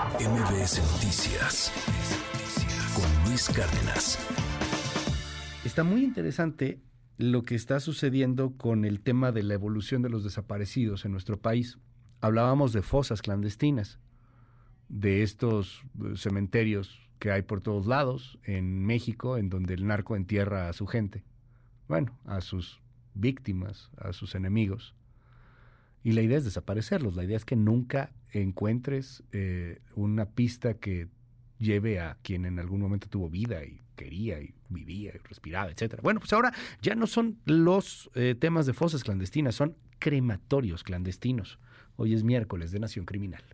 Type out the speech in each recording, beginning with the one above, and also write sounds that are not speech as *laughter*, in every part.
MBS Noticias con Luis Cárdenas. Está muy interesante lo que está sucediendo con el tema de la evolución de los desaparecidos en nuestro país. Hablábamos de fosas clandestinas, de estos eh, cementerios que hay por todos lados en México, en donde el narco entierra a su gente, bueno, a sus víctimas, a sus enemigos. Y la idea es desaparecerlos, la idea es que nunca encuentres eh, una pista que lleve a quien en algún momento tuvo vida y quería y vivía y respiraba, etcétera. Bueno, pues ahora ya no son los eh, temas de fosas clandestinas, son crematorios clandestinos. Hoy es miércoles de Nación Criminal.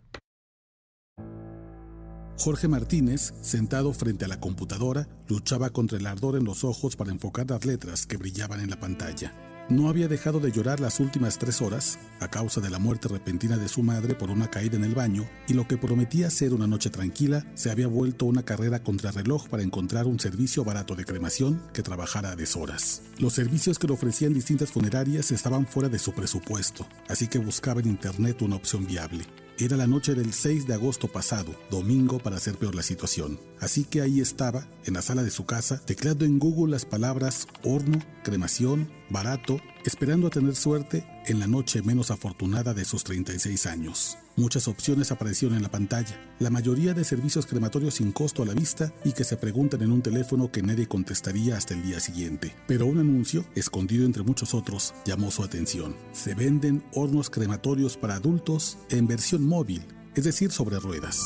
Jorge Martínez, sentado frente a la computadora, luchaba contra el ardor en los ojos para enfocar las letras que brillaban en la pantalla. No había dejado de llorar las últimas tres horas a causa de la muerte repentina de su madre por una caída en el baño y lo que prometía ser una noche tranquila se había vuelto una carrera contrarreloj para encontrar un servicio barato de cremación que trabajara a deshoras. Los servicios que le ofrecían distintas funerarias estaban fuera de su presupuesto, así que buscaba en internet una opción viable. Era la noche del 6 de agosto pasado, domingo para hacer peor la situación. Así que ahí estaba, en la sala de su casa, teclando en Google las palabras horno, cremación, barato, esperando a tener suerte en la noche menos afortunada de sus 36 años. Muchas opciones aparecieron en la pantalla, la mayoría de servicios crematorios sin costo a la vista y que se preguntan en un teléfono que nadie contestaría hasta el día siguiente. Pero un anuncio, escondido entre muchos otros, llamó su atención. Se venden hornos crematorios para adultos en versión móvil, es decir, sobre ruedas.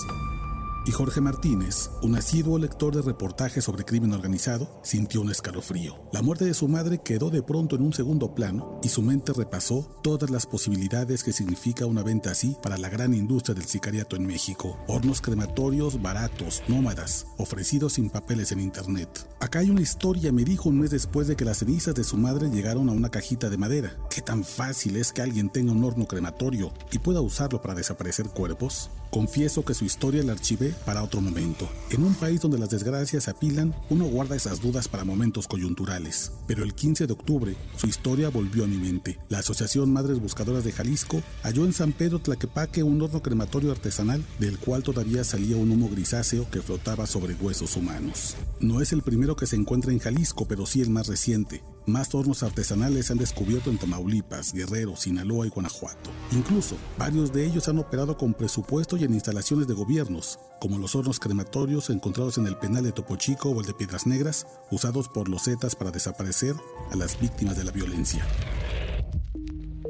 Y Jorge Martínez, un asiduo lector de reportajes sobre crimen organizado, sintió un escalofrío. La muerte de su madre quedó de pronto en un segundo plano y su mente repasó todas las posibilidades que significa una venta así para la gran industria del sicariato en México. Hornos crematorios baratos, nómadas, ofrecidos sin papeles en internet. Acá hay una historia, me dijo un mes después de que las cenizas de su madre llegaron a una cajita de madera. ¿Qué tan fácil es que alguien tenga un horno crematorio y pueda usarlo para desaparecer cuerpos? Confieso que su historia la archivé para otro momento. En un país donde las desgracias apilan, uno guarda esas dudas para momentos coyunturales. Pero el 15 de octubre, su historia volvió a mi mente. La Asociación Madres Buscadoras de Jalisco halló en San Pedro Tlaquepaque un horno crematorio artesanal del cual todavía salía un humo grisáceo que flotaba sobre huesos humanos. No es el primero que se encuentra en Jalisco, pero sí el más reciente. Más hornos artesanales se han descubierto en Tamaulipas, Guerrero, Sinaloa y Guanajuato. Incluso, varios de ellos han operado con presupuesto y en instalaciones de gobiernos, como los hornos crematorios encontrados en el penal de Topo Chico o el de Piedras Negras, usados por los Zetas para desaparecer a las víctimas de la violencia.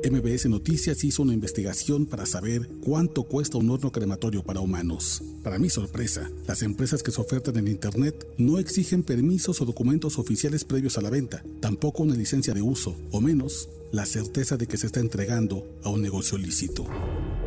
MBS Noticias hizo una investigación para saber cuánto cuesta un horno crematorio para humanos. Para mi sorpresa, las empresas que se ofertan en Internet no exigen permisos o documentos oficiales previos a la venta, tampoco una licencia de uso, o menos la certeza de que se está entregando a un negocio lícito.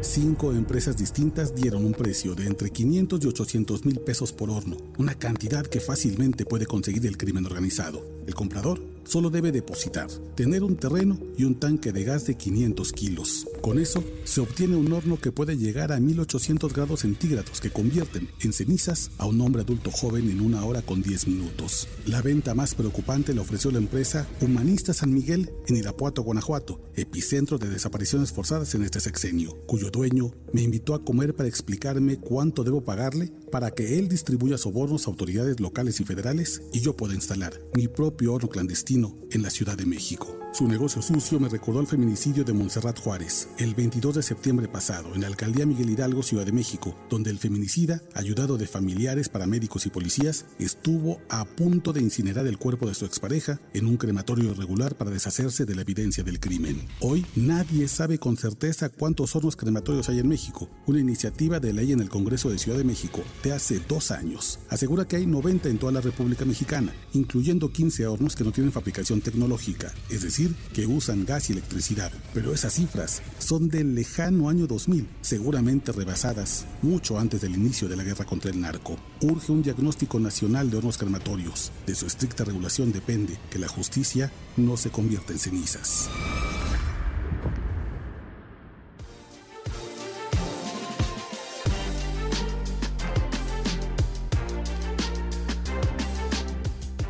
Cinco empresas distintas dieron un precio de entre 500 y 800 mil pesos por horno, una cantidad que fácilmente puede conseguir el crimen organizado. El comprador solo debe depositar, tener un terreno y un tanque de gas de 500 kilos. Con eso se obtiene un horno que puede llegar a 1800 grados centígrados que convierten en cenizas a un hombre adulto joven en una hora con 10 minutos. La venta más preocupante la ofreció la empresa Humanista San Miguel en Irapuato, Guanajuato, epicentro de desapariciones forzadas en este sexenio, cuyo dueño me invitó a comer para explicarme cuánto debo pagarle para que él distribuya sobornos a autoridades locales y federales y yo pueda instalar mi propio horno clandestino en la Ciudad de México. Su negocio sucio me recordó al feminicidio de Montserrat Juárez, el 22 de septiembre pasado, en la alcaldía Miguel Hidalgo, Ciudad de México, donde el feminicida, ayudado de familiares, paramédicos y policías, estuvo a punto de incinerar el cuerpo de su expareja en un crematorio irregular para deshacerse de la evidencia del crimen. Hoy nadie sabe con certeza cuántos hornos crematorios hay en México. Una iniciativa de ley en el Congreso de Ciudad de México hace dos años asegura que hay 90 en toda la República Mexicana, incluyendo 15 hornos que no tienen fabricación tecnológica, es decir, que usan gas y electricidad, pero esas cifras son del lejano año 2000, seguramente rebasadas mucho antes del inicio de la guerra contra el narco. Urge un diagnóstico nacional de hornos crematorios. De su estricta regulación depende que la justicia no se convierta en cenizas.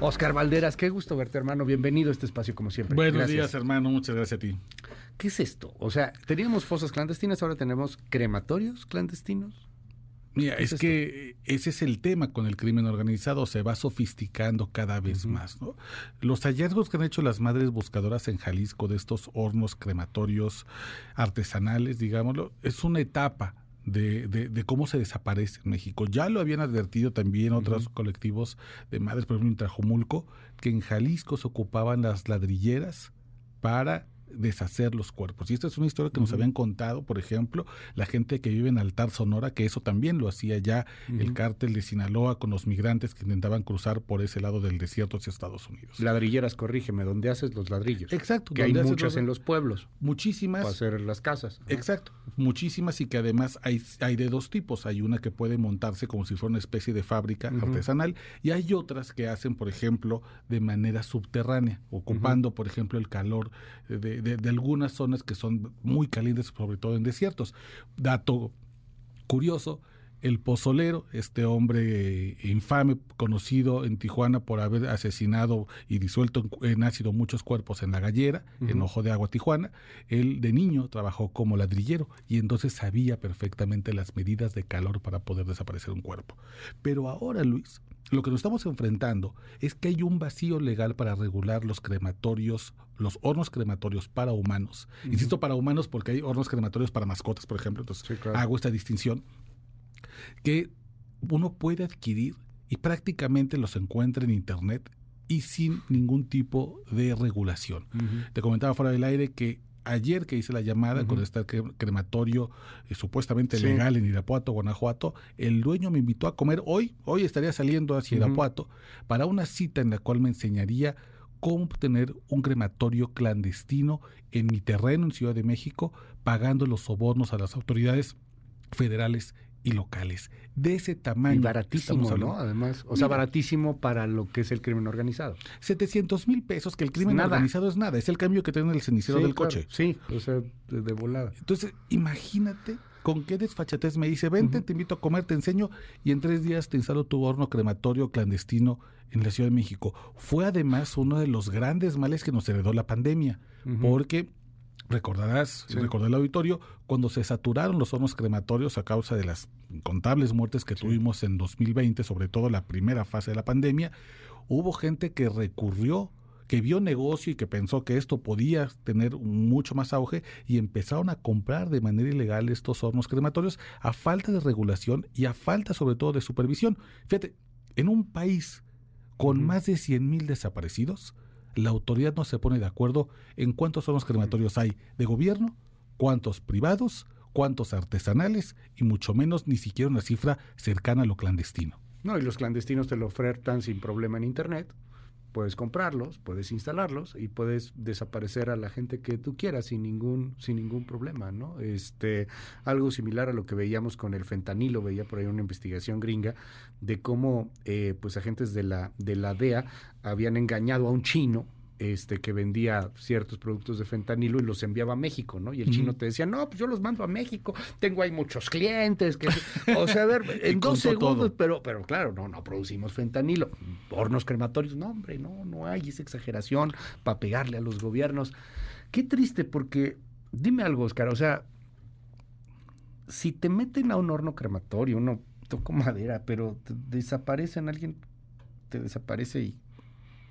Oscar Valderas, qué gusto verte, hermano. Bienvenido a este espacio, como siempre. Buenos días, hermano. Muchas gracias a ti. ¿Qué es esto? O sea, teníamos fosas clandestinas, ahora tenemos crematorios clandestinos. Mira, es, que ese es el tema con el crimen organizado, se va sofisticando cada vez más. ¿no? Los hallazgos que han hecho las madres buscadoras en Jalisco de estos hornos crematorios artesanales, digámoslo, es una etapa de, de, cómo se desaparece en México. Ya lo habían advertido también otros colectivos de madres, por ejemplo en Trajomulco, que en Jalisco se ocupaban las ladrilleras para deshacer los cuerpos. Y esta es una historia que nos habían contado, por ejemplo, la gente que vive en Altar Sonora, que eso también lo hacía ya el cártel de Sinaloa con los migrantes que intentaban cruzar por ese lado del desierto hacia Estados Unidos. Ladrilleras, corrígeme, ¿dónde haces los ladrillos? Exacto. Que hay muchas en los pueblos. Muchísimas. Para hacer las casas. Exacto. Muchísimas y que además hay, hay de dos tipos. Hay una que puede montarse como si fuera una especie de fábrica artesanal y hay otras que hacen, por ejemplo, de manera subterránea, ocupando, por ejemplo, el calor de, de, algunas zonas que son muy calientes, sobre todo en desiertos. Dato curioso, el pozolero, este hombre infame, conocido en Tijuana por haber asesinado y disuelto en, ácido muchos cuerpos en la gallera, en Ojo de Agua, Tijuana, él de niño trabajó como ladrillero y entonces sabía perfectamente las medidas de calor para poder desaparecer un cuerpo. Pero ahora, Luis, lo que nos estamos enfrentando es que hay un vacío legal para regular los crematorios, los hornos crematorios para humanos. Insisto, para humanos porque hay hornos crematorios para mascotas, por ejemplo. Entonces, hago esta distinción. Que uno puede adquirir y prácticamente los encuentra en Internet y sin ningún tipo de regulación. Te comentaba fuera del aire que ayer que hice la llamada con este crematorio eh, supuestamente legal en Irapuato, Guanajuato, el dueño me invitó a comer hoy, hoy estaría saliendo hacia Irapuato, para una cita en la cual me enseñaría cómo tener un crematorio clandestino en mi terreno en Ciudad de México, pagando los sobornos a las autoridades federales y locales. De ese tamaño. Y baratísimo, ¿no? Además, o sea, baratísimo para lo que es el crimen organizado. 700 mil pesos, que el crimen organizado es nada, es el cambio que tiene el cenicero del coche. Sí, o sea, de, volada. Entonces, imagínate con qué desfachatez me dice, vente, te invito a comer, te enseño, y en tres días te instalo tu horno crematorio clandestino en la Ciudad de México. Fue además uno de los grandes males que nos heredó la pandemia, porque Recordarás, sí. recordé el auditorio, cuando se saturaron los hornos crematorios a causa de las incontables muertes que tuvimos en 2020, sobre todo la primera fase de la pandemia, hubo gente que recurrió, que vio negocio y que pensó que esto podía tener mucho más auge y empezaron a comprar de manera ilegal estos hornos crematorios a falta de regulación y a falta sobre todo de supervisión. Fíjate, en un país con más de 100 mil desaparecidos, la autoridad no se pone de acuerdo en cuántos son los crematorios hay de gobierno, cuántos privados, cuántos artesanales y mucho menos ni siquiera una cifra cercana a lo clandestino. No, y los clandestinos te lo ofertan sin problema en Internet puedes comprarlos, puedes instalarlos y puedes desaparecer a la gente que tú quieras sin ningún sin ningún problema, ¿no? Este algo similar a lo que veíamos con el fentanilo, veía por ahí una investigación gringa de cómo eh, pues agentes de la de la DEA habían engañado a un chino este, que vendía ciertos productos de fentanilo y los enviaba a México, ¿no? Y el chino te decía, no, pues yo los mando a México, tengo ahí muchos clientes, que, *laughs* o sea, a ver, *laughs* en dos segundos, pero, pero claro, no, no producimos fentanilo. Hornos crematorios, no, hombre, no, no hay esa exageración para pegarle a los gobiernos. Qué triste, porque, dime algo, Oscar, o sea, si te meten a un horno crematorio, uno toco madera, pero desaparecen alguien, te desaparece y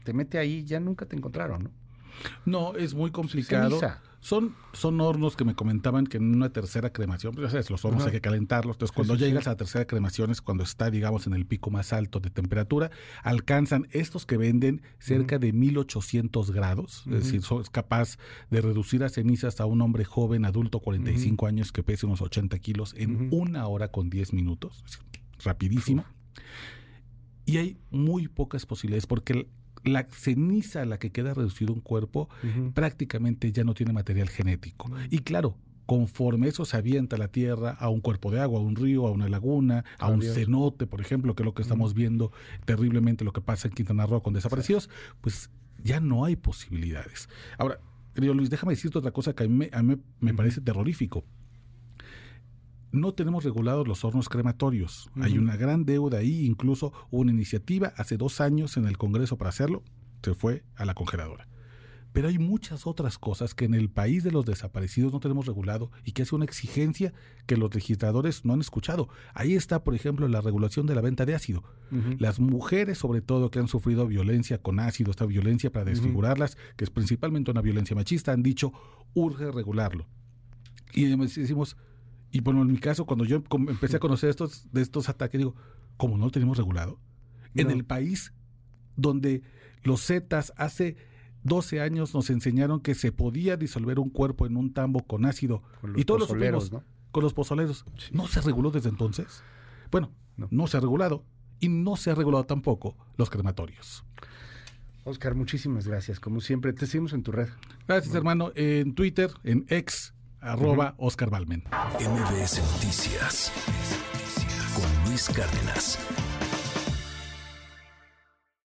te mete ahí, ya nunca te encontraron, ¿no? No, es muy complicado. Son, son hornos que me comentaban que en una tercera cremación, pues ya sabes, los hornos hay que calentarlos. Entonces, cuando llegas a la tercera cremación es cuando está, digamos, en el pico más alto de temperatura, alcanzan estos que venden cerca de 1800 grados. Es decir, es capaz de reducir a cenizas a un hombre joven, adulto, 45 años, que pese unos 80 kilos en una hora con 10 minutos. rapidísimo. Y hay muy pocas posibilidades porque la ceniza a la que queda reducido un cuerpo prácticamente ya no tiene material genético. Y claro, conforme eso se avienta a la tierra, a un cuerpo de agua, a un río, a una laguna, a un cenote, por ejemplo, que es lo que estamos viendo terriblemente lo que pasa en Quintana Roo con desaparecidos, pues ya no hay posibilidades. Ahora, Luis, déjame decirte otra cosa que a mí, a mí me parece terrorífico no tenemos regulados los hornos crematorios. Hay una gran deuda ahí, incluso una iniciativa hace dos años en el Congreso para hacerlo, se fue a la congeladora. Pero hay muchas otras cosas que en el país de los desaparecidos no tenemos regulado y que es una exigencia que los registradores no han escuchado. Ahí está, por ejemplo, la regulación de la venta de ácido. Las mujeres, sobre todo, que han sufrido violencia con ácido, esta violencia para desfigurarlas, que es principalmente una violencia machista, han dicho, urge regularlo. Y decimos, y bueno, en mi caso, cuando yo empecé a conocer estos, de estos ataques, digo, ¿cómo no lo tenemos regulado? En el país donde los Zetas hace 12 años nos enseñaron que se podía disolver un cuerpo en un tambo con ácido. y todos los ¿no? Con los pozoleros. ¿No se reguló desde entonces? Bueno, no. se ha regulado. Y no se ha regulado tampoco los crematorios. Oscar, muchísimas gracias. Como siempre, te seguimos en tu red. Gracias, hermano. En Twitter, en ex, arroba Oscar Balmen. MBS Noticias con Luis Cárdenas.